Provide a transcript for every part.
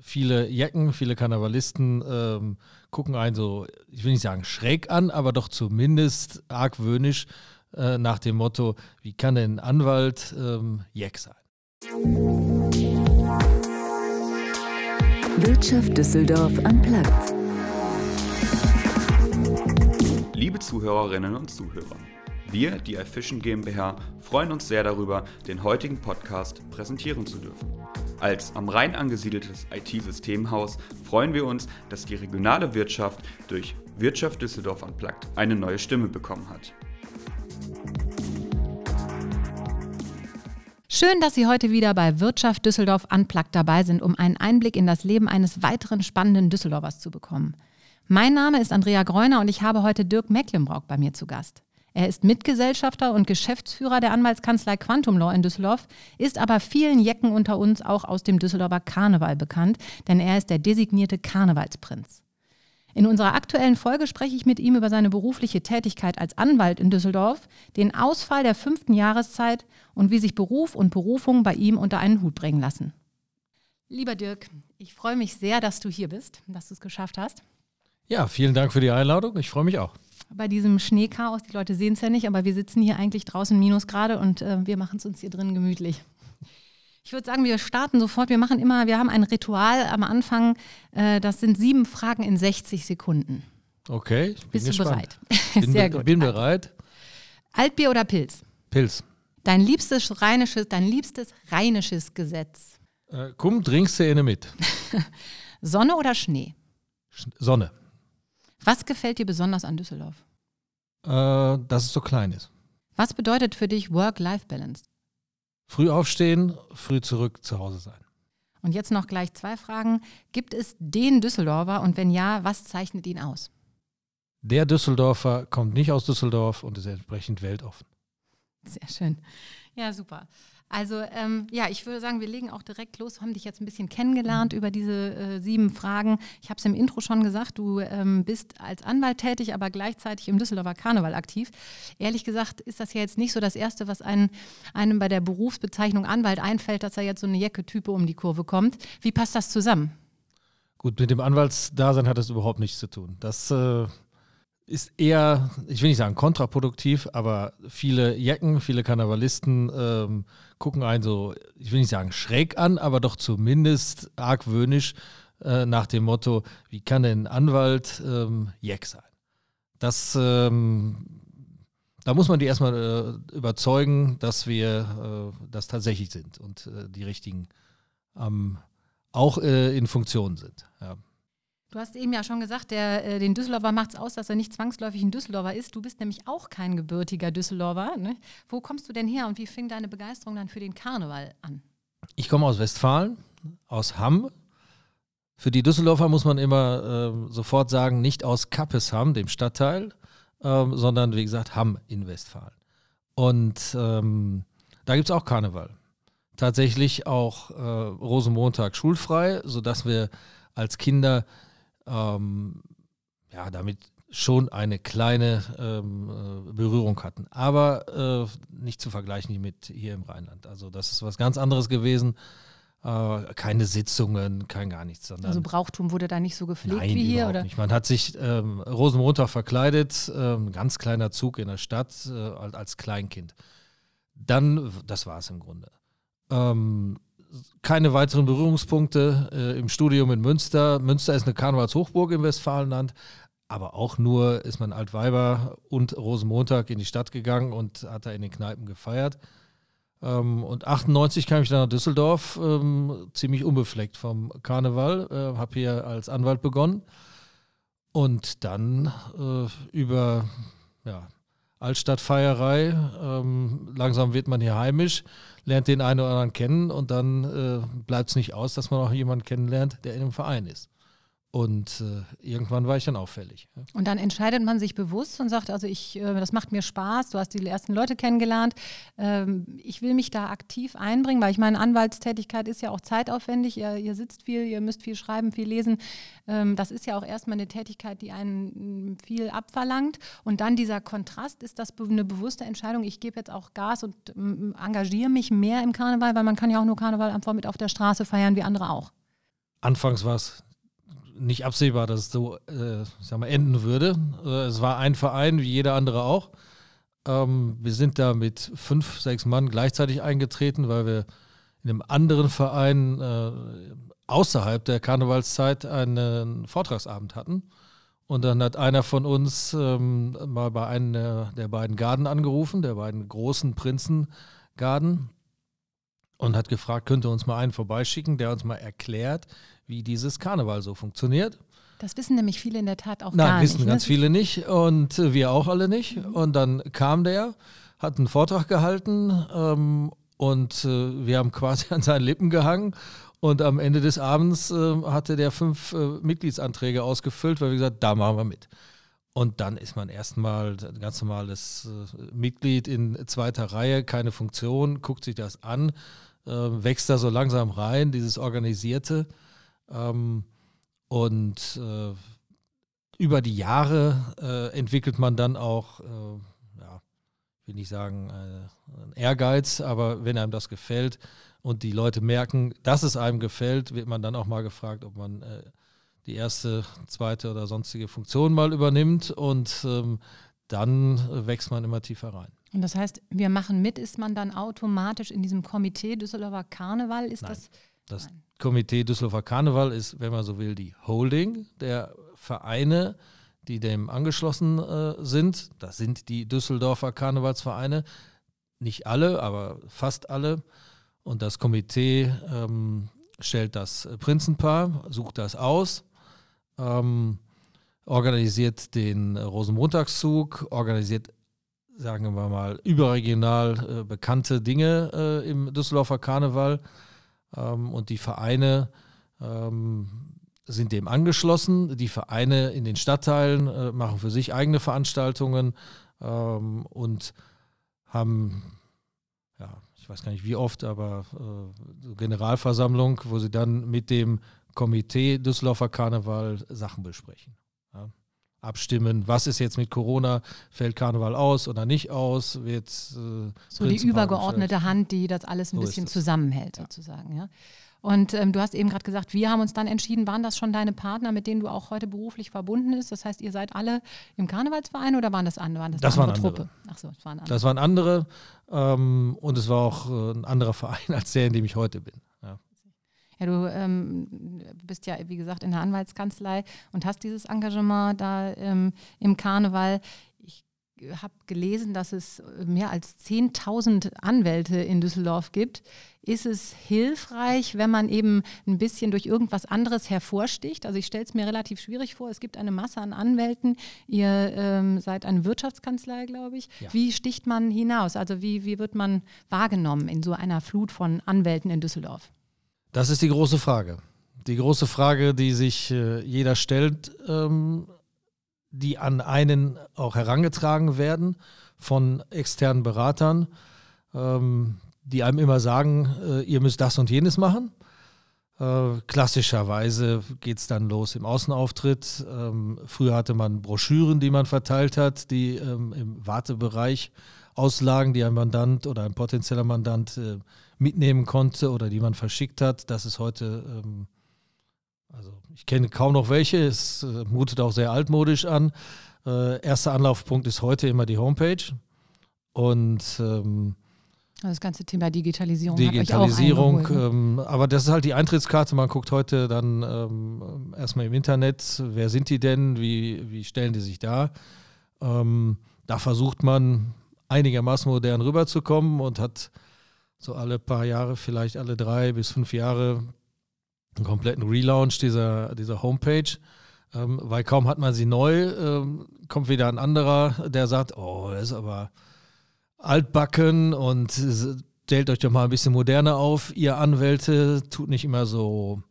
viele Jecken, viele Karnevalisten ähm, gucken einen so, ich will nicht sagen schräg an, aber doch zumindest argwöhnisch äh, nach dem Motto, wie kann denn ein Anwalt ähm, Jeck sein? Wirtschaft Düsseldorf am Platz. Liebe Zuhörerinnen und Zuhörer, wir, die Efficient GmbH, freuen uns sehr darüber, den heutigen Podcast präsentieren zu dürfen. Als am Rhein angesiedeltes IT-Systemhaus freuen wir uns, dass die regionale Wirtschaft durch Wirtschaft Düsseldorf Unplugged eine neue Stimme bekommen hat. Schön, dass Sie heute wieder bei Wirtschaft Düsseldorf Unplugged dabei sind, um einen Einblick in das Leben eines weiteren spannenden Düsseldorfers zu bekommen. Mein Name ist Andrea Greuner und ich habe heute Dirk Mecklenbrock bei mir zu Gast. Er ist Mitgesellschafter und Geschäftsführer der Anwaltskanzlei Quantum Law in Düsseldorf, ist aber vielen Jecken unter uns auch aus dem Düsseldorfer Karneval bekannt, denn er ist der designierte Karnevalsprinz. In unserer aktuellen Folge spreche ich mit ihm über seine berufliche Tätigkeit als Anwalt in Düsseldorf, den Ausfall der fünften Jahreszeit und wie sich Beruf und Berufung bei ihm unter einen Hut bringen lassen. Lieber Dirk, ich freue mich sehr, dass du hier bist, dass du es geschafft hast. Ja, vielen Dank für die Einladung. Ich freue mich auch bei diesem Schneechaos. Die Leute sehen es ja nicht, aber wir sitzen hier eigentlich draußen Minusgrade und äh, wir machen es uns hier drin gemütlich. Ich würde sagen, wir starten sofort. Wir machen immer, wir haben ein Ritual am Anfang. Äh, das sind sieben Fragen in 60 Sekunden. Okay. Bist du bereit? Bin Sehr gut. Bin bereit. Altbier oder Pilz? Pilz. Dein liebstes rheinisches, dein liebstes rheinisches Gesetz? Äh, komm, trinkst du eine mit. Sonne oder Schnee? Sonne. Was gefällt dir besonders an Düsseldorf? Äh, dass es so klein ist. Was bedeutet für dich Work-Life-Balance? Früh aufstehen, früh zurück zu Hause sein. Und jetzt noch gleich zwei Fragen. Gibt es den Düsseldorfer und wenn ja, was zeichnet ihn aus? Der Düsseldorfer kommt nicht aus Düsseldorf und ist entsprechend weltoffen. Sehr schön. Ja, super. Also ähm, ja, ich würde sagen, wir legen auch direkt los. Wir haben dich jetzt ein bisschen kennengelernt über diese äh, sieben Fragen. Ich habe es im Intro schon gesagt, du ähm, bist als Anwalt tätig, aber gleichzeitig im Düsseldorfer Karneval aktiv. Ehrlich gesagt ist das ja jetzt nicht so das Erste, was einen, einem bei der Berufsbezeichnung Anwalt einfällt, dass da jetzt so eine Jacke-Type um die Kurve kommt. Wie passt das zusammen? Gut, mit dem Anwaltsdasein hat das überhaupt nichts zu tun. Das äh ist eher, ich will nicht sagen kontraproduktiv, aber viele Jecken, viele Karnevalisten ähm, gucken einen so, ich will nicht sagen schräg an, aber doch zumindest argwöhnisch äh, nach dem Motto, wie kann denn ein Anwalt ähm, Jeck sein? Das, ähm, da muss man die erstmal äh, überzeugen, dass wir äh, das tatsächlich sind und äh, die richtigen auch äh, in Funktion sind. Ja. Du hast eben ja schon gesagt, der, äh, den Düsseldorfer macht es aus, dass er nicht zwangsläufig ein Düsseldorfer ist. Du bist nämlich auch kein gebürtiger Düsseldorfer. Ne? Wo kommst du denn her und wie fing deine Begeisterung dann für den Karneval an? Ich komme aus Westfalen, aus Hamm. Für die Düsseldorfer muss man immer äh, sofort sagen, nicht aus Kappesham, dem Stadtteil, äh, sondern wie gesagt Hamm in Westfalen. Und ähm, da gibt es auch Karneval. Tatsächlich auch äh, Rosenmontag schulfrei, sodass wir als Kinder ähm, ja, damit schon eine kleine ähm, äh, Berührung hatten. Aber äh, nicht zu vergleichen mit hier im Rheinland. Also das ist was ganz anderes gewesen. Äh, keine Sitzungen, kein gar nichts. Sondern also Brauchtum wurde da nicht so gepflegt nein, wie hier? Oder? Nicht. Man hat sich ähm, Rosenmontag verkleidet, ähm, ganz kleiner Zug in der Stadt äh, als Kleinkind. Dann, das war es im Grunde. Ähm, keine weiteren Berührungspunkte äh, im Studium in Münster. Münster ist eine Karnevalshochburg im Westfalenland, aber auch nur ist man Altweiber und Rosenmontag in die Stadt gegangen und hat da in den Kneipen gefeiert. Ähm, und 98 kam ich dann nach Düsseldorf, ähm, ziemlich unbefleckt vom Karneval, äh, habe hier als Anwalt begonnen und dann äh, über ja, Altstadtfeierei, ähm, langsam wird man hier heimisch, lernt den einen oder anderen kennen und dann äh, bleibt es nicht aus, dass man auch jemanden kennenlernt, der in einem Verein ist. Und äh, irgendwann war ich dann auffällig. Ja. Und dann entscheidet man sich bewusst und sagt, also ich, äh, das macht mir Spaß, du hast die ersten Leute kennengelernt, ähm, ich will mich da aktiv einbringen, weil ich meine, Anwaltstätigkeit ist ja auch zeitaufwendig, ihr, ihr sitzt viel, ihr müsst viel schreiben, viel lesen. Ähm, das ist ja auch erstmal eine Tätigkeit, die einen viel abverlangt. Und dann dieser Kontrast, ist das eine bewusste Entscheidung, ich gebe jetzt auch Gas und ähm, engagiere mich mehr im Karneval, weil man kann ja auch nur Karneval einfach mit auf der Straße feiern, wie andere auch. anfangs war es nicht absehbar, dass es so äh, sag mal, enden würde. Äh, es war ein Verein, wie jeder andere auch. Ähm, wir sind da mit fünf, sechs Mann gleichzeitig eingetreten, weil wir in einem anderen Verein äh, außerhalb der Karnevalszeit einen Vortragsabend hatten. Und dann hat einer von uns ähm, mal bei einem der, beiden Garden angerufen, der beiden großen Prinzengarden, und hat gefragt, könnte uns mal einen vorbeischicken, der uns mal erklärt, wie dieses Karneval so funktioniert. Das wissen nämlich viele in der Tat auch Nein, gar nicht. Nein, wissen ganz viele nicht und wir auch alle nicht. Und dann kam der, hat einen Vortrag gehalten ähm, und äh, wir haben quasi an seinen Lippen gehangen. Und am Ende des Abends äh, hatte der fünf äh, Mitgliedsanträge ausgefüllt, weil wir gesagt da machen wir mit. Und dann ist man erstmal ein ganz normales äh, Mitglied in zweiter Reihe, keine Funktion, guckt sich das an, äh, wächst da so langsam rein, dieses Organisierte. Ähm, und äh, über die Jahre äh, entwickelt man dann auch, äh, ja, will nicht sagen, äh, einen Ehrgeiz, aber wenn einem das gefällt und die Leute merken, dass es einem gefällt, wird man dann auch mal gefragt, ob man äh, die erste, zweite oder sonstige Funktion mal übernimmt und ähm, dann wächst man immer tiefer rein. Und das heißt, wir machen mit, ist man dann automatisch in diesem Komitee Düsseldorfer Karneval? Ist Nein, das? Das Nein. Komitee Düsseldorfer Karneval ist, wenn man so will, die Holding der Vereine, die dem angeschlossen äh, sind. Das sind die Düsseldorfer Karnevalsvereine. Nicht alle, aber fast alle. Und das Komitee ähm, stellt das Prinzenpaar, sucht das aus, ähm, organisiert den Rosenmontagszug, organisiert, sagen wir mal, überregional äh, bekannte Dinge äh, im Düsseldorfer Karneval und die Vereine ähm, sind dem angeschlossen. Die Vereine in den Stadtteilen äh, machen für sich eigene Veranstaltungen ähm, und haben, ja, ich weiß gar nicht wie oft, aber äh, Generalversammlung, wo sie dann mit dem Komitee Düsseldorfer Karneval Sachen besprechen. Abstimmen, was ist jetzt mit Corona, fällt Karneval aus oder nicht aus, wird äh, so die übergeordnete Hand, die das alles ein so bisschen zusammenhält, ja. sozusagen. Ja. Und ähm, du hast eben gerade gesagt, wir haben uns dann entschieden, waren das schon deine Partner, mit denen du auch heute beruflich verbunden bist? Das heißt, ihr seid alle im Karnevalsverein oder waren das andere? Waren das, das waren andere. Truppe? Ach so, das waren andere. Das waren andere ähm, und es war auch äh, ein anderer Verein als der, in dem ich heute bin. Ja. Du ähm, bist ja, wie gesagt, in der Anwaltskanzlei und hast dieses Engagement da ähm, im Karneval. Ich habe gelesen, dass es mehr als 10.000 Anwälte in Düsseldorf gibt. Ist es hilfreich, wenn man eben ein bisschen durch irgendwas anderes hervorsticht? Also ich stelle es mir relativ schwierig vor. Es gibt eine Masse an Anwälten. Ihr ähm, seid eine Wirtschaftskanzlei, glaube ich. Ja. Wie sticht man hinaus? Also wie, wie wird man wahrgenommen in so einer Flut von Anwälten in Düsseldorf? Das ist die große Frage. Die große Frage, die sich äh, jeder stellt, ähm, die an einen auch herangetragen werden von externen Beratern, ähm, die einem immer sagen, äh, ihr müsst das und jenes machen. Äh, klassischerweise geht es dann los im Außenauftritt. Ähm, früher hatte man Broschüren, die man verteilt hat, die ähm, im Wartebereich auslagen, die ein Mandant oder ein potenzieller Mandant äh, mitnehmen konnte oder die man verschickt hat. Das ist heute, ähm, also ich kenne kaum noch welche, es äh, mutet auch sehr altmodisch an. Äh, erster Anlaufpunkt ist heute immer die Homepage. Und ähm, also das ganze Thema Digitalisierung. Digitalisierung, ähm, aber das ist halt die Eintrittskarte. Man guckt heute dann ähm, erstmal im Internet, wer sind die denn, wie, wie stellen die sich da. Ähm, da versucht man einigermaßen modern rüberzukommen und hat so alle paar Jahre, vielleicht alle drei bis fünf Jahre, einen kompletten Relaunch dieser, dieser Homepage. Ähm, weil kaum hat man sie neu, ähm, kommt wieder ein anderer, der sagt, oh, das ist aber altbacken und stellt euch doch mal ein bisschen moderner auf, ihr Anwälte, tut nicht immer so,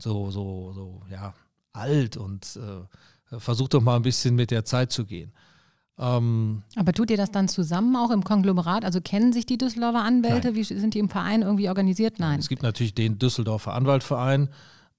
so, so, so, ja, alt und äh, versucht doch mal ein bisschen mit der Zeit zu gehen. Ähm, Aber tut ihr das dann zusammen auch im Konglomerat? Also kennen sich die Düsseldorfer Anwälte? Nein. Wie sind die im Verein irgendwie organisiert? Nein. Es gibt natürlich den Düsseldorfer Anwaltverein,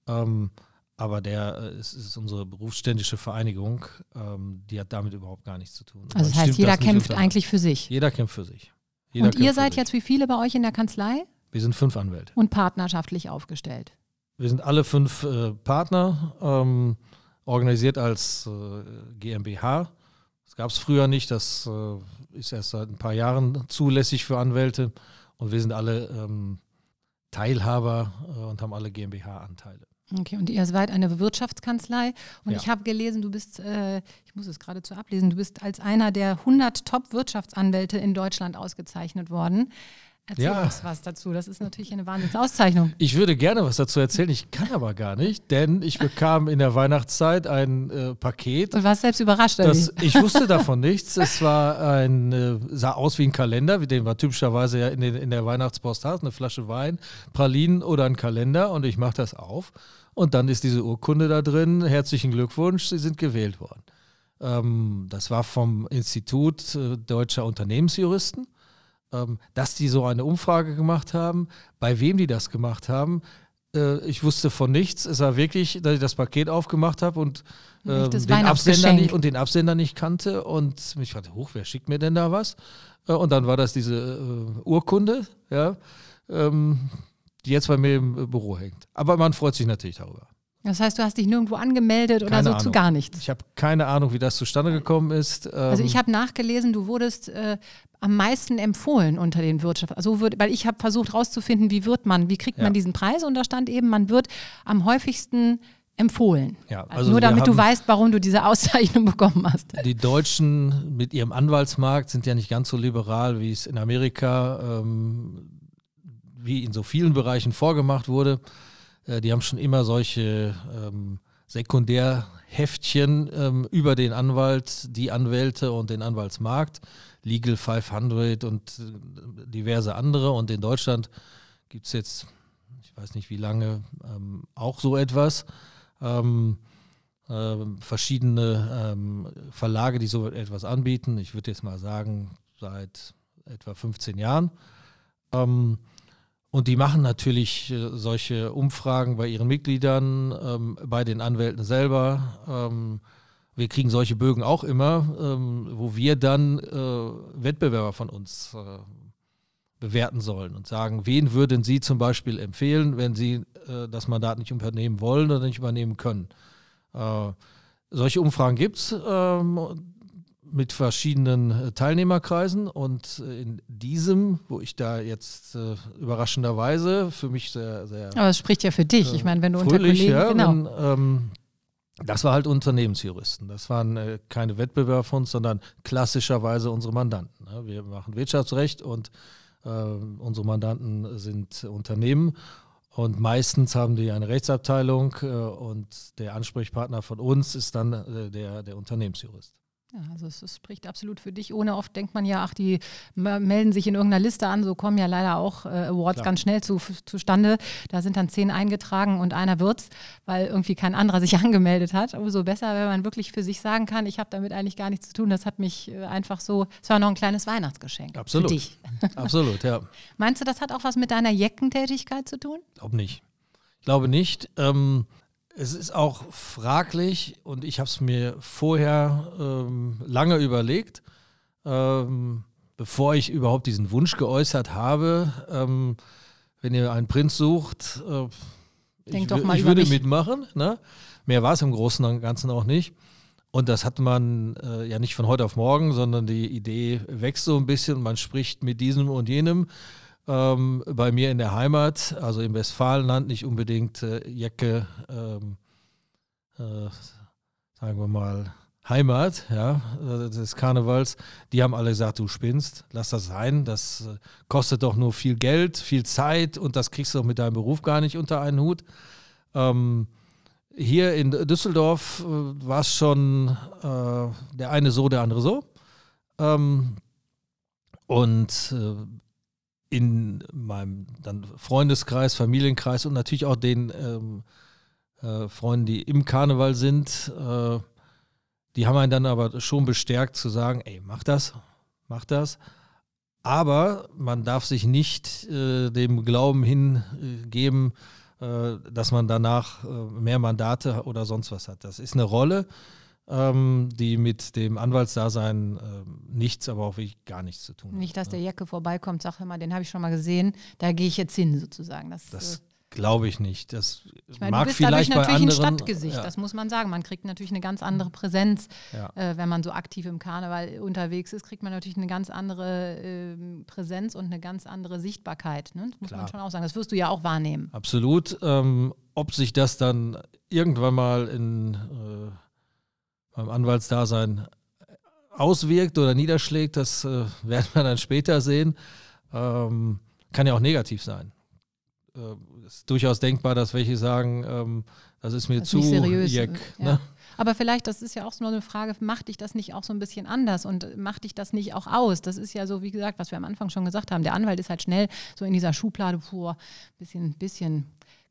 ähm, aber der äh, ist, ist, unsere berufsständische Vereinigung. Ähm, die hat damit überhaupt gar nichts zu tun. Also das heißt, jeder das kämpft eigentlich für sich. Jeder kämpft für sich. Jeder Und ihr seid jetzt wie viele bei euch in der Kanzlei? Wir sind fünf Anwälte. Und partnerschaftlich aufgestellt. wir sind alle fünf äh, Partner, ähm, organisiert als äh, GmbH. Das gab es früher nicht, das äh, ist erst seit ein paar Jahren zulässig für Anwälte. Und wir sind alle ähm, Teilhaber äh, und haben alle GmbH-Anteile. Okay, und ihr seid eine Wirtschaftskanzlei und Ja. ich habe gelesen, du bist, äh, ich muss es geradezu ablesen, du bist als einer der 100 Top-Wirtschaftsanwälte in Deutschland ausgezeichnet worden. Erzähl Ja. uns was dazu, das ist natürlich eine Wahnsinnsauszeichnung. Ich würde gerne was dazu erzählen, ich kann aber gar nicht, denn ich bekam in der Weihnachtszeit ein äh, Paket. Und warst selbst überrascht, oder Das, ich wusste davon nichts. Es war ein, äh, sah aus wie ein Kalender, wie den man typischerweise ja in, den, in der Weihnachtspost hat, eine Flasche Wein, Pralinen oder ein Kalender und ich mache das auf und dann ist diese Urkunde da drin. Herzlichen Glückwunsch, Sie sind gewählt worden. Ähm, das war vom Institut äh, Deutscher Unternehmensjuristen, dass die so eine Umfrage gemacht haben, bei wem die das gemacht haben. Äh, ich wusste von nichts. Es war wirklich, dass ich das Paket aufgemacht habe und ähm, den Absender nicht, und den Absender nicht kannte und mich fragte, hoch, wer schickt mir denn da was? Äh, und dann war das diese äh, Urkunde, ja, ähm, die jetzt bei mir im äh, Büro hängt. Aber man freut sich natürlich darüber. Das heißt, du hast dich nirgendwo angemeldet oder Keine so zu Ahnung. gar nichts. Ich habe keine Ahnung, wie das zustande gekommen ist. Also Ähm, ich habe nachgelesen, du wurdest äh, am meisten empfohlen unter den Wirtschaft. Also würd, weil ich habe versucht herauszufinden, wie wird man, wie kriegt Ja. man diesen Preis und da stand eben, man wird am häufigsten empfohlen. Ja, also also nur damit du weißt, warum du diese Auszeichnung bekommen hast. Die Deutschen mit ihrem Anwaltsmarkt sind ja nicht ganz so liberal, wie es in Amerika, ähm, wie in so vielen Bereichen vorgemacht wurde. Äh, die haben schon immer solche ähm, Sekundärheftchen ähm, über den Anwalt, die Anwälte und den Anwaltsmarkt, Legal 500 und äh, diverse andere. Und in Deutschland gibt es jetzt, ich weiß nicht wie lange, ähm, auch so etwas. Ähm, ähm, verschiedene ähm, Verlage, die so etwas anbieten. Ich würde jetzt mal sagen, seit etwa 15 Jahren. Ähm, und die machen natürlich äh, solche Umfragen bei ihren Mitgliedern, ähm, bei den Anwälten selber. Wir kriegen solche Bögen auch immer, ähm, wo wir dann äh, Wettbewerber von uns äh, bewerten sollen und sagen, wen würden Sie zum Beispiel empfehlen, wenn Sie äh, das Mandat nicht übernehmen wollen oder nicht übernehmen können. Äh, solche Umfragen gibt es ähm, mit verschiedenen äh, Teilnehmerkreisen und in diesem, wo ich da jetzt äh, überraschenderweise für mich sehr, sehr Aber es spricht ja für dich. Ich meine, wenn du unter fröhlich, Kollegen, ja, genau. wenn, ähm, das war halt Unternehmensjuristen. Das waren äh, keine Wettbewerber von uns, sondern klassischerweise unsere Mandanten. Ne? Wir machen Wirtschaftsrecht und äh, unsere Mandanten sind Unternehmen. Und meistens haben die eine Rechtsabteilung äh, und der Ansprechpartner von uns ist dann äh, der, der Unternehmensjurist. Ja, also es, es spricht absolut für dich. Ohne oft denkt man ja, ach, die melden sich in irgendeiner Liste an. So kommen ja leider auch äh, Awards Klar. ganz schnell zu, zustande. Da sind dann zehn eingetragen und einer wird's, weil irgendwie kein anderer sich angemeldet hat. Umso besser, wenn man wirklich für sich sagen kann, ich habe damit eigentlich gar nichts zu tun. Das hat mich äh, einfach so, es war noch ein kleines Weihnachtsgeschenk Absolut. für dich. Absolut, ja. Meinst du, das hat auch was mit deiner Jeckentätigkeit zu tun? glaube nicht. Ich glaube nicht. Ähm, es ist auch fraglich und ich habe es mir vorher ähm, lange überlegt, ähm, bevor ich überhaupt diesen Wunsch geäußert habe. Ähm, wenn ihr einen Prinz sucht, äh, ich, doch wü- mal ich würde mich. mitmachen. Ne? Mehr war es im Großen und Ganzen auch nicht. Und das hat man äh, ja nicht von heute auf morgen, sondern die Idee wächst so ein bisschen. Man spricht mit diesem und jenem. Ähm, bei mir in der Heimat, also im Westfalenland, nicht unbedingt äh, Jacke, ähm, äh, sagen wir mal, Heimat, ja, äh, des Karnevals, die haben alle gesagt, du spinnst, lass das sein, das äh, kostet doch nur viel Geld, viel Zeit und das kriegst du doch mit deinem Beruf gar nicht unter einen Hut. Ähm, hier in Düsseldorf äh, war es schon äh, der eine so, der andere so. Ähm, und äh, in meinem dann Freundeskreis, Familienkreis und natürlich auch den ähm, äh, Freunden, die im Karneval sind, äh, die haben einen dann aber schon bestärkt zu sagen, ey, mach das, mach das. Aber man darf sich nicht äh, dem Glauben hingeben, äh, dass man danach äh, mehr Mandate oder sonst was hat. Das ist eine Rolle, ähm, die mit dem Anwaltsdasein äh, nichts, aber auch wirklich gar nichts zu tun hat. Nicht, dass ne? der Jacke vorbeikommt, sag immer, den habe ich schon mal gesehen, da gehe ich jetzt hin sozusagen. Das, Das äh, glaube ich nicht. Das Ich meine, mag du bist vielleicht dadurch natürlich anderen. ein Stadtgesicht, ja, das muss man sagen. Man kriegt natürlich eine ganz andere Präsenz, ja. äh, wenn man so aktiv im Karneval unterwegs ist, kriegt man natürlich eine ganz andere ähm, Präsenz und eine ganz andere Sichtbarkeit. Ne? Das muss man Klar. schon auch sagen. Das wirst du ja auch wahrnehmen. Absolut. Ähm, ob sich das dann irgendwann mal in äh, beim Anwaltsdasein auswirkt oder niederschlägt, das äh, werden wir dann später sehen. Ähm, kann ja auch negativ sein. Äh, ist durchaus denkbar, dass welche sagen, ähm, das ist mir Das zu seriös, jeck, äh, ja. ne? Aber vielleicht, das ist ja auch so eine Frage, macht dich das nicht auch so ein bisschen anders und macht dich das nicht auch aus? Das ist ja so, wie gesagt, was wir am Anfang schon gesagt haben. Der Anwalt ist halt schnell so in dieser Schublade, puh, bisschen, bisschen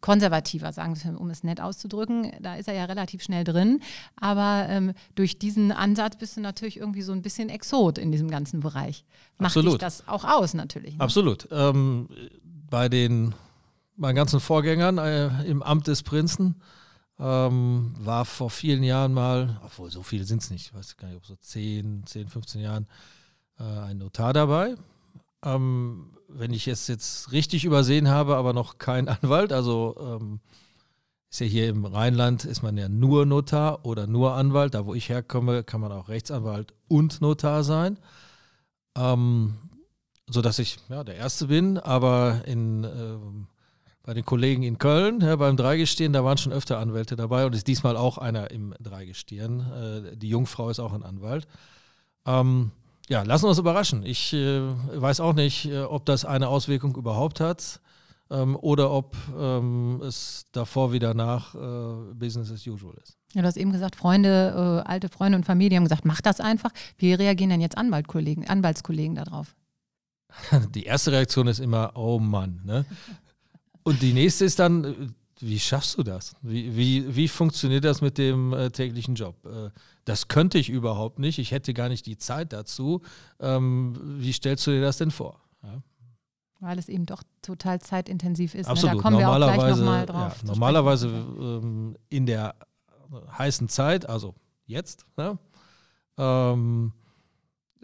konservativer, sagen wir, um es nett auszudrücken. Da ist er ja relativ schnell drin. Aber ähm, durch diesen Ansatz bist du natürlich irgendwie so ein bisschen Exot in diesem ganzen Bereich. Macht dich Absolut. das auch aus, natürlich. Ne? Absolut. Ähm, bei den meinen ganzen Vorgängern äh, im Amt des Prinzen ähm, war vor vielen Jahren mal, obwohl so viele sind es nicht, ich weiß gar nicht, ob so 10, 10, 15 Jahren, äh, ein Notar dabei. Ähm, wenn ich es jetzt richtig übersehen habe, aber noch kein Anwalt, also ähm, ist ja hier im Rheinland, ist man ja nur Notar oder nur Anwalt. Da, wo ich herkomme, kann man auch Rechtsanwalt und Notar sein. Ähm, so dass ich ja, der Erste bin, aber in, ähm, bei den Kollegen in Köln, ja, beim Dreigestirn, da waren schon öfter Anwälte dabei und ist diesmal auch einer im Dreigestirn. Äh, die Jungfrau ist auch ein Anwalt. Ähm, ja, lassen wir uns überraschen. Ich äh, weiß auch nicht, äh, ob das eine Auswirkung überhaupt hat ähm, oder ob ähm, es davor wie danach äh, Business as usual ist. Ja, du hast eben gesagt, Freunde, äh, alte Freunde und Familie haben gesagt, mach das einfach. Wie reagieren denn jetzt Anwaltkollegen, Anwaltskollegen darauf? Die erste Reaktion ist immer, oh Mann. Ne? Und die nächste ist dann, äh, wie schaffst du das? Wie, wie, wie funktioniert das mit dem äh, täglichen Job? Äh, das könnte ich überhaupt nicht. Ich hätte gar nicht die Zeit dazu. Ähm, wie stellst du dir das denn vor? Ja, Weil es eben doch total zeitintensiv ist. absolut. Ne? Da kommen wir auch gleich normalerweise nochmal drauf. ja, normalerweise ähm, in der heißen Zeit, also jetzt, ne? ähm,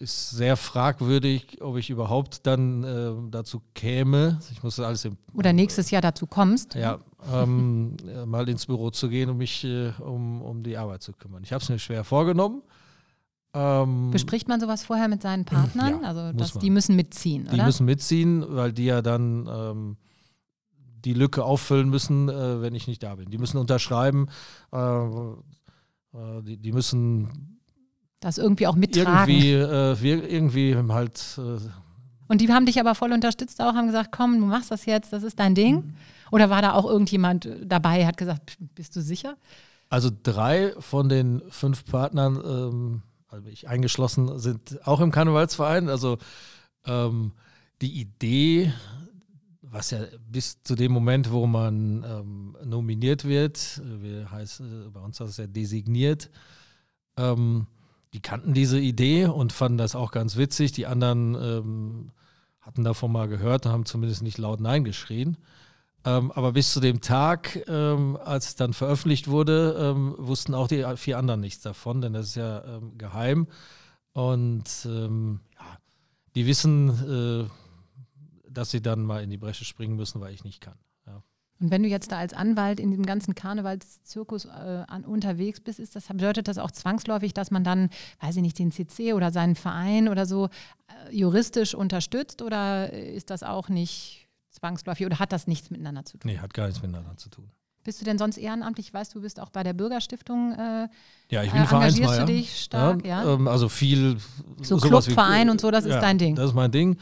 ist sehr fragwürdig, ob ich überhaupt dann äh, dazu käme. Ich muss alles im Oder nächstes Jahr dazu kommst. ja, ähm, äh, mal ins Büro zu gehen und mich äh, um, um die Arbeit zu kümmern. Ich habe es mir schwer vorgenommen. Ähm, Bespricht man sowas vorher mit seinen Partnern? Ja, also dass die müssen mitziehen, die oder? müssen mitziehen, weil die ja dann ähm, die Lücke auffüllen müssen, äh, wenn ich nicht da bin. Die müssen unterschreiben, äh, äh, die, die müssen das irgendwie auch mittragen. irgendwie, äh, wir, irgendwie halt äh, Und die haben dich aber voll unterstützt auch, haben gesagt, komm, du machst das jetzt, das ist dein Ding. Oder war da auch irgendjemand dabei, hat gesagt, bist du sicher? Also drei von den fünf Partnern, ähm, also ich eingeschlossen, sind auch im Karnevalsverein. Also ähm, die Idee, was ja bis zu dem Moment, wo man ähm, nominiert wird, äh, wie heißt, äh, bei uns heißt es ja designiert, ähm, die kannten diese Idee und fanden das auch ganz witzig. Die anderen ähm, hatten davon mal gehört und haben zumindest nicht laut Nein geschrien. Ähm, aber bis zu dem Tag, ähm, als es dann veröffentlicht wurde, ähm, wussten auch die vier anderen nichts davon, denn das ist ja ähm, geheim. Und ähm, ja, die wissen, äh, dass sie dann mal in die Bresche springen müssen, weil ich nicht kann. Ja. Und wenn du jetzt da als Anwalt in diesem ganzen Karnevalszirkus äh, an, unterwegs bist, ist das, bedeutet das auch zwangsläufig, dass man dann, weiß ich nicht, den CC oder seinen Verein oder so äh, juristisch unterstützt oder ist das auch nicht zwangsläufig oder hat das nichts miteinander zu tun? Nee, hat gar nichts miteinander zu tun. Bist du denn sonst ehrenamtlich? Ich weiß, du bist auch bei der Bürgerstiftung. Äh, Ja, ich Äh, bin engagierst du dich stark, ja? ähm, also viel. So Clubverein und so, das ist dein Ding. Das ist mein Ding.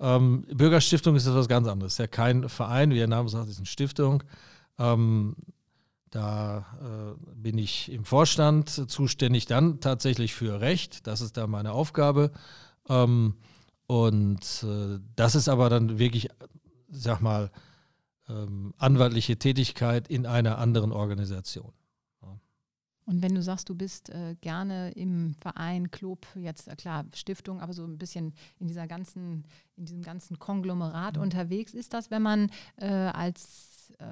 Ähm, Bürgerstiftung ist etwas ganz anderes. Ist ja kein Verein, wie der Name sagt, ist eine Stiftung. Ähm, da äh, bin ich im Vorstand zuständig dann tatsächlich für Recht. Das ist da meine Aufgabe. Ähm, und äh, das ist aber dann wirklich, sag mal, ähm, anwaltliche Tätigkeit in einer anderen Organisation. Und wenn du sagst, du bist äh, gerne im Verein, Club, jetzt äh, klar, Stiftung, aber so ein bisschen in dieser ganzen, in diesem ganzen Konglomerat mhm. unterwegs, ist das, wenn man äh, als, äh,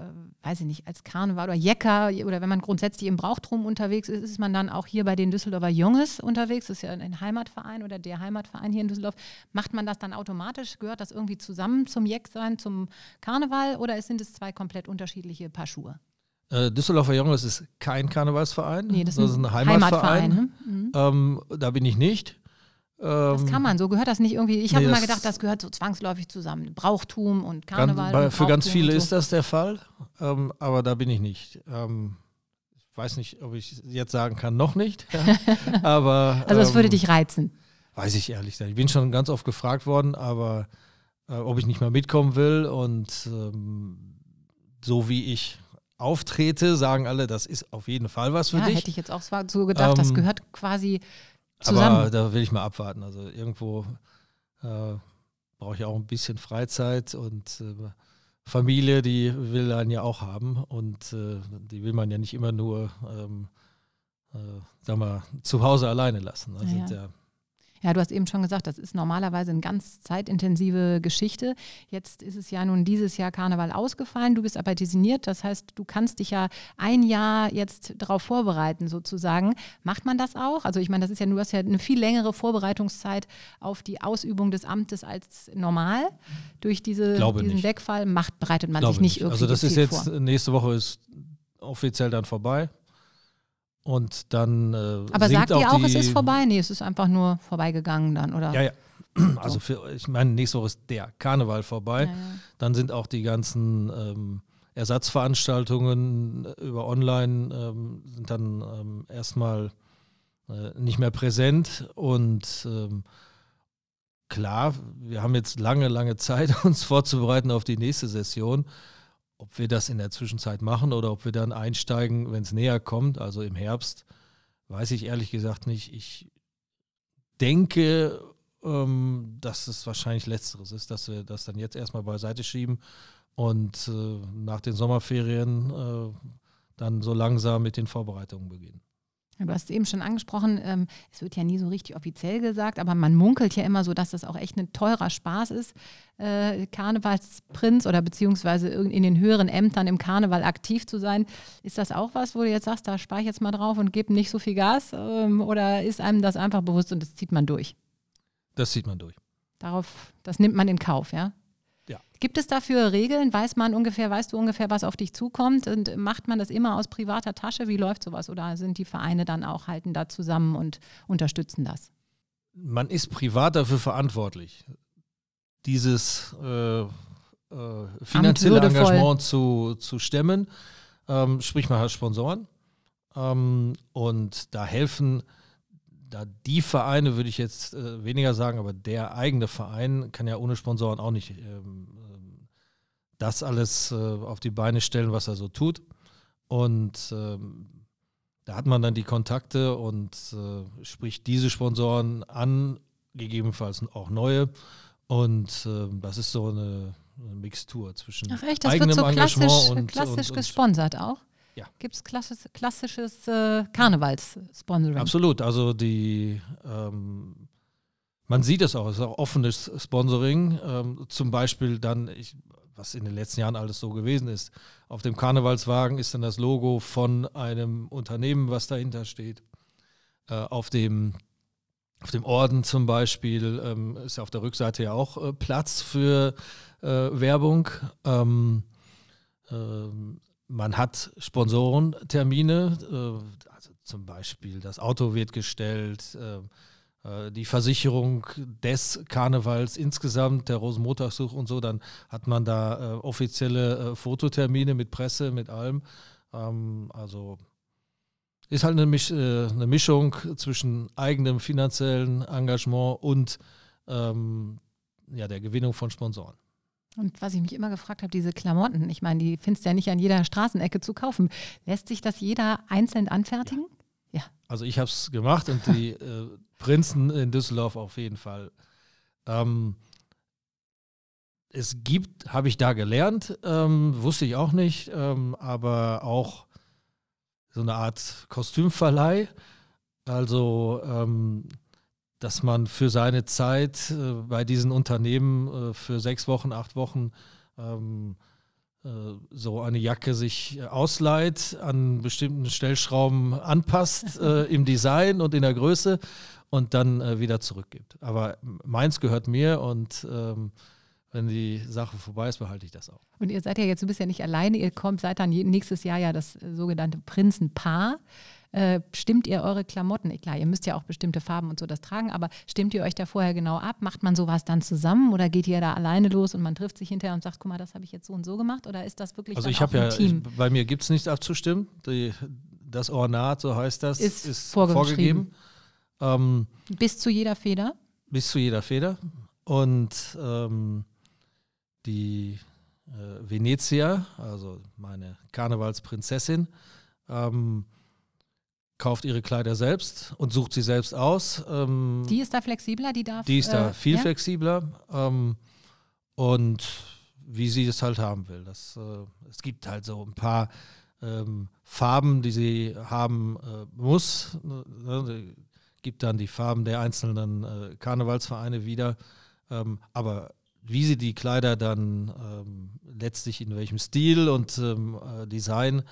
weiß ich nicht, als Karneval oder Jecker oder wenn man grundsätzlich im Brauchtum unterwegs ist, ist man dann auch hier bei den Düsseldorfer Junges unterwegs, das ist ja ein Heimatverein oder der Heimatverein hier in Düsseldorf. Macht man das dann automatisch? Gehört das irgendwie zusammen zum Jeck sein, zum Karneval oder sind es zwei komplett unterschiedliche Paar Schuhe? Äh, Düsseldorfer Junges ist kein Karnevalsverein. Nee, das, das ist ein Heimatverein. Heimatverein ne? mhm. ähm, da bin ich nicht. das kann man, so gehört das nicht irgendwie. Ich habe nee, immer gedacht, das gehört so zwangsläufig zusammen. Brauchtum und Karneval. Ganz, und für ganz viele so. ist das der Fall, ähm, aber da bin ich nicht. Ähm, ich weiß nicht, ob ich jetzt sagen kann, noch nicht. aber, also es würde ähm, dich reizen. Weiß ich ehrlich nicht. Ich bin schon ganz oft gefragt worden, aber äh, ob ich nicht mal mitkommen will und ähm, so wie ich auftrete, sagen alle, das ist auf jeden Fall was für ja, dich. hätte ich jetzt auch so gedacht, ähm, das gehört quasi zusammen. Aber da will ich mal abwarten. Also irgendwo äh, brauche ich auch ein bisschen Freizeit und äh, Familie, die will einen ja auch haben und äh, die will man ja nicht immer nur, ähm, äh, sag mal, zu Hause alleine lassen. Also ja, ja. Ja, du hast eben schon gesagt, das ist normalerweise eine ganz zeitintensive Geschichte. Jetzt ist es ja nun dieses Jahr Karneval ausgefallen. Du bist aber designiert, das heißt, du kannst dich ja ein Jahr jetzt darauf vorbereiten, sozusagen. Macht man das auch? Also ich meine, das ist ja, du hast ja eine viel längere Vorbereitungszeit auf die Ausübung des Amtes als normal. Durch diese, diesen nicht. Wegfall macht, bereitet man Glaube sich nicht, irgendwie Also das ist jetzt, vor. nächste Woche ist offiziell dann vorbei. Und dann. Äh, Aber sagt ihr auch, es ist vorbei? Nee, es ist einfach nur vorbeigegangen dann, oder? Ja, ja. Also für, ich meine, nächste Woche ist der Karneval vorbei. Ja, ja. Dann sind auch die ganzen ähm, Ersatzveranstaltungen über online ähm, sind dann ähm, erstmal äh, nicht mehr präsent. Und ähm, klar, wir haben jetzt lange, lange Zeit, uns vorzubereiten auf die nächste Session. Ob wir das in der Zwischenzeit machen oder ob wir dann einsteigen, wenn es näher kommt, also im Herbst, weiß ich ehrlich gesagt nicht. Ich denke, ähm, dass es wahrscheinlich letzteres ist, dass wir das dann jetzt erstmal beiseite schieben und äh, nach den Sommerferien äh, dann so langsam mit den Vorbereitungen beginnen. Du hast eben schon angesprochen, ähm, es wird ja nie so richtig offiziell gesagt, aber man munkelt ja immer so, dass das auch echt ein teurer Spaß ist, äh, Karnevalsprinz oder beziehungsweise in den höheren Ämtern im Karneval aktiv zu sein. Ist das auch was, wo du jetzt sagst, da spare ich jetzt mal drauf und gebe nicht so viel Gas? Ähm, oder ist einem das einfach bewusst und das zieht man durch? Das zieht man durch. Darauf, das nimmt man in Kauf, ja? Ja. Gibt es dafür Regeln? Weiß man ungefähr, weißt du ungefähr, was auf dich zukommt? Und macht man das immer aus privater Tasche? Wie läuft sowas? Oder sind die Vereine dann auch, halten da zusammen und unterstützen das? Man ist privat dafür verantwortlich, dieses äh, äh, finanzielle Engagement zu, zu stemmen. Ähm, sprich, man hat Sponsoren. Ähm, und da helfen da die Vereine würde ich jetzt äh, weniger sagen, aber der eigene Verein kann ja ohne Sponsoren auch nicht ähm, ähm, das alles äh, auf die Beine stellen, was er so tut. Und ähm, da hat man dann die Kontakte und äh, spricht diese Sponsoren an, gegebenenfalls auch neue. Und äh, das ist so eine, eine Mixtur zwischen Ach echt, das eigenem wird so Engagement klassisch, und klassisch und, und, gesponsert auch. Ja. Gibt es klassisches, klassisches äh, Karnevals-Sponsoring? Absolut. Also die ähm, man sieht es auch, es ist auch offenes Sponsoring. Ähm, zum Beispiel dann, ich, was in den letzten Jahren alles so gewesen ist, auf dem Karnevalswagen ist dann das Logo von einem Unternehmen, was dahinter steht. Äh, auf dem auf dem Orden zum Beispiel ähm, ist ja auf der Rückseite ja auch äh, Platz für äh, Werbung. Ähm, ähm man hat Sponsorentermine, äh, also zum Beispiel das Auto wird gestellt, äh, äh, die Versicherung des Karnevals insgesamt, der Rosenmontagsuch und so, dann hat man da offizielle Fototermine mit Presse, mit allem. Ähm, also ist halt eine, Misch, eine, Mischung zwischen eigenem finanziellen Engagement und ähm, ja, der Gewinnung von Sponsoren. Und was ich mich immer gefragt habe, diese Klamotten, ich meine, die findest du ja nicht an jeder Straßenecke zu kaufen. Lässt sich das jeder einzeln anfertigen? Ja. ja. Also ich habe es gemacht und die äh, Prinzen in Düsseldorf auf jeden Fall. Ähm, es gibt, habe ich da gelernt, ähm, wusste ich auch nicht, ähm, aber auch so eine Art Kostümverleih. Also, ähm, dass man für seine Zeit äh, bei diesen Unternehmen äh, für sechs Wochen, acht Wochen ähm, äh, so eine Jacke sich ausleiht, an bestimmten Stellschrauben anpasst äh, im Design und in der Größe und dann äh, wieder zurückgibt. Aber meins gehört mir und ähm, wenn die Sache vorbei ist, behalte ich das auch. Und ihr seid ja jetzt, du bist ja nicht alleine, ihr kommt, seid dann nächstes Jahr ja das sogenannte Prinzenpaar. Äh, stimmt ihr eure Klamotten? Klar, ihr müsst ja auch bestimmte Farben und so das tragen, aber stimmt ihr euch da vorher genau ab? Macht man sowas dann zusammen oder geht ihr da alleine los und man trifft sich hinterher und sagt, guck mal, das habe ich jetzt so und so gemacht? Oder ist das wirklich also ich habe ja, Team? Ich, bei mir gibt es nichts abzustimmen. Die, das Ornat, so heißt das, ist, ist vorgegeben. Ähm, bis zu jeder Feder? Bis zu jeder Feder. Und ähm, die äh, Venezia, also meine Karnevalsprinzessin, ähm, kauft ihre Kleider selbst und sucht sie selbst aus. Ähm, die ist da flexibler, die darf. Die ist da äh, viel ja? flexibler ähm, und wie sie es halt haben will. Das, äh, es gibt halt so ein paar ähm, Farben, die sie haben äh, muss. Ne, gibt dann die Farben der einzelnen äh, Karnevalsvereine wieder. Ähm, aber wie sie die Kleider dann ähm, letztlich in welchem Stil und ähm, äh, Design,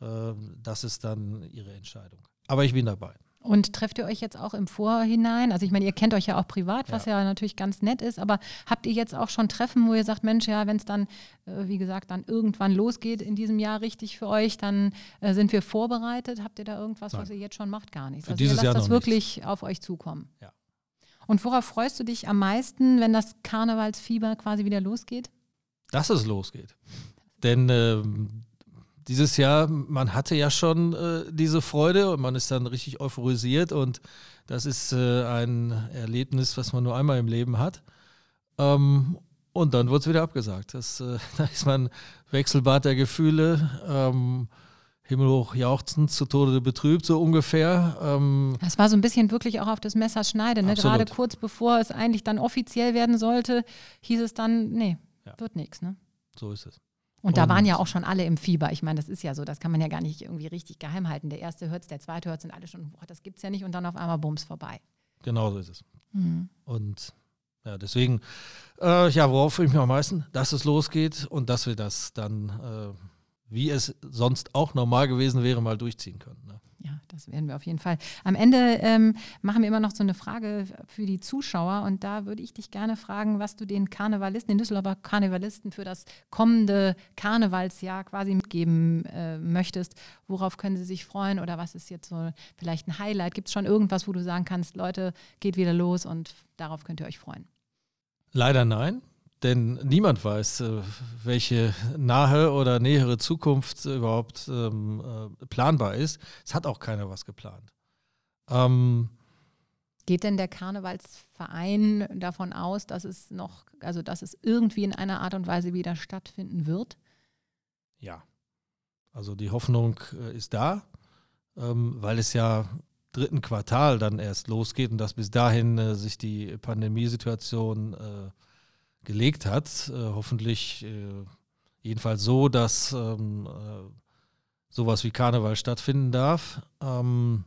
äh, das ist dann ihre Entscheidung. Aber ich bin dabei. Und trefft ihr euch jetzt auch im Vorhinein? Also ich meine, ihr kennt euch ja auch privat, was ja. ja, natürlich ganz nett ist, aber habt ihr jetzt auch schon Treffen, wo ihr sagt, Mensch, ja, wenn es dann, äh, wie gesagt, dann irgendwann losgeht in diesem Jahr richtig für euch, dann äh, sind wir vorbereitet? Habt ihr da irgendwas, Nein. was ihr jetzt schon macht? Gar nichts. Also dieses ihr lasst Jahr das wirklich nichts. auf euch zukommen. Ja. Und worauf freust du dich am meisten, wenn das Karnevalsfieber quasi wieder losgeht? Dass es losgeht. Denn äh, dieses Jahr, man hatte ja schon äh, diese Freude und man ist dann richtig euphorisiert und das ist äh, ein Erlebnis, was man nur einmal im Leben hat. Ähm, und dann wurde es wieder abgesagt. Das, äh, da ist man Wechselbad der Gefühle. Ähm, himmelhoch jauchzend, zu Tode betrübt, so ungefähr. Ähm das war so ein bisschen wirklich auch auf das Messer schneide. Ne? Gerade kurz bevor es eigentlich dann offiziell werden sollte, hieß es dann, nee, ja. wird nichts. Ne? So ist es. Und da waren ja auch schon alle im Fieber. Ich meine, das ist ja so, das kann man ja gar nicht irgendwie richtig geheim halten. Der erste hört es, der zweite hört es und alle schon, boah, das gibt es ja nicht und dann auf einmal Bums vorbei. Genau so ist es. Mhm. Und ja, deswegen, äh, ja, worauf freue ich mich am meisten? Dass es losgeht und dass wir das dann, äh, wie es sonst auch normal gewesen wäre, mal durchziehen können. Ne? Ja, das werden wir auf jeden Fall. Am Ende ähm, machen wir immer noch so eine Frage für die Zuschauer und da würde ich dich gerne fragen, was du den Karnevalisten, den Düsseldorfer Karnevalisten für das kommende Karnevalsjahr quasi mitgeben äh, möchtest. Worauf können sie sich freuen oder was ist jetzt so vielleicht ein Highlight? Gibt es schon irgendwas, wo du sagen kannst, Leute, geht wieder los und darauf könnt ihr euch freuen? Leider nein. Denn niemand weiß, äh, welche nahe oder nähere Zukunft überhaupt ähm, äh, planbar ist. Es hat auch keiner was geplant. Ähm, Geht denn der Karnevalsverein davon aus, dass es noch, also dass es irgendwie in einer Art und Weise wieder stattfinden wird? Ja. Also die Hoffnung äh, ist da, ähm, weil es ja dritten Quartal dann erst losgeht und dass bis dahin äh, sich die Pandemiesituation äh, gelegt hat. Äh, hoffentlich äh, jedenfalls so, dass ähm, äh, sowas wie Karneval stattfinden darf. Ähm,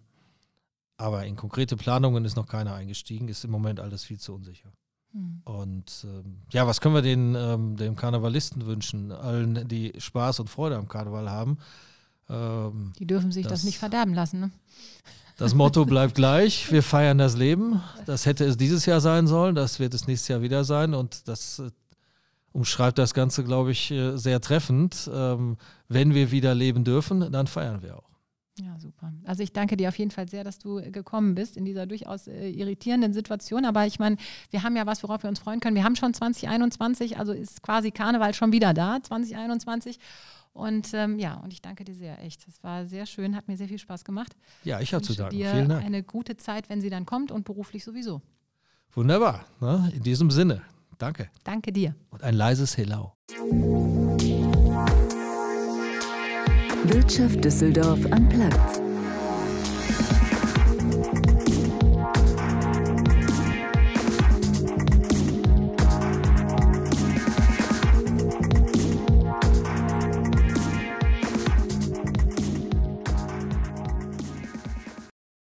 aber in konkrete Planungen ist noch keiner eingestiegen, ist im Moment alles viel zu unsicher. Mhm. Und ähm, ja, was können wir den, ähm, dem Karnevalisten wünschen? Allen, die Spaß und Freude am Karneval haben. Ähm, die dürfen sich das, das, nicht verderben lassen. Ne? Das Motto bleibt gleich, wir feiern das Leben. Das hätte es dieses Jahr sein sollen, das wird es nächstes Jahr wieder sein und das äh, umschreibt das Ganze, glaube ich, äh, sehr treffend. Ähm, wenn wir wieder leben dürfen, dann feiern wir auch. Ja, super. Also ich danke dir auf jeden Fall sehr, dass du äh, gekommen bist in dieser durchaus irritierenden Situation. Aber ich meine, wir haben ja was, worauf wir uns freuen können. Wir haben schon 2021, also ist quasi Karneval schon wieder da, 2021. Und ähm, ja, und ich danke dir sehr, echt. Das war sehr schön, hat mir sehr viel Spaß gemacht. Ja, ich habe zu danken. Dir Vielen Dank. Eine gute Zeit, wenn sie dann kommt und beruflich sowieso. Wunderbar. Ne? In diesem Sinne, danke. Danke dir. Und ein leises Hello. Wirtschaft Düsseldorf am Platz.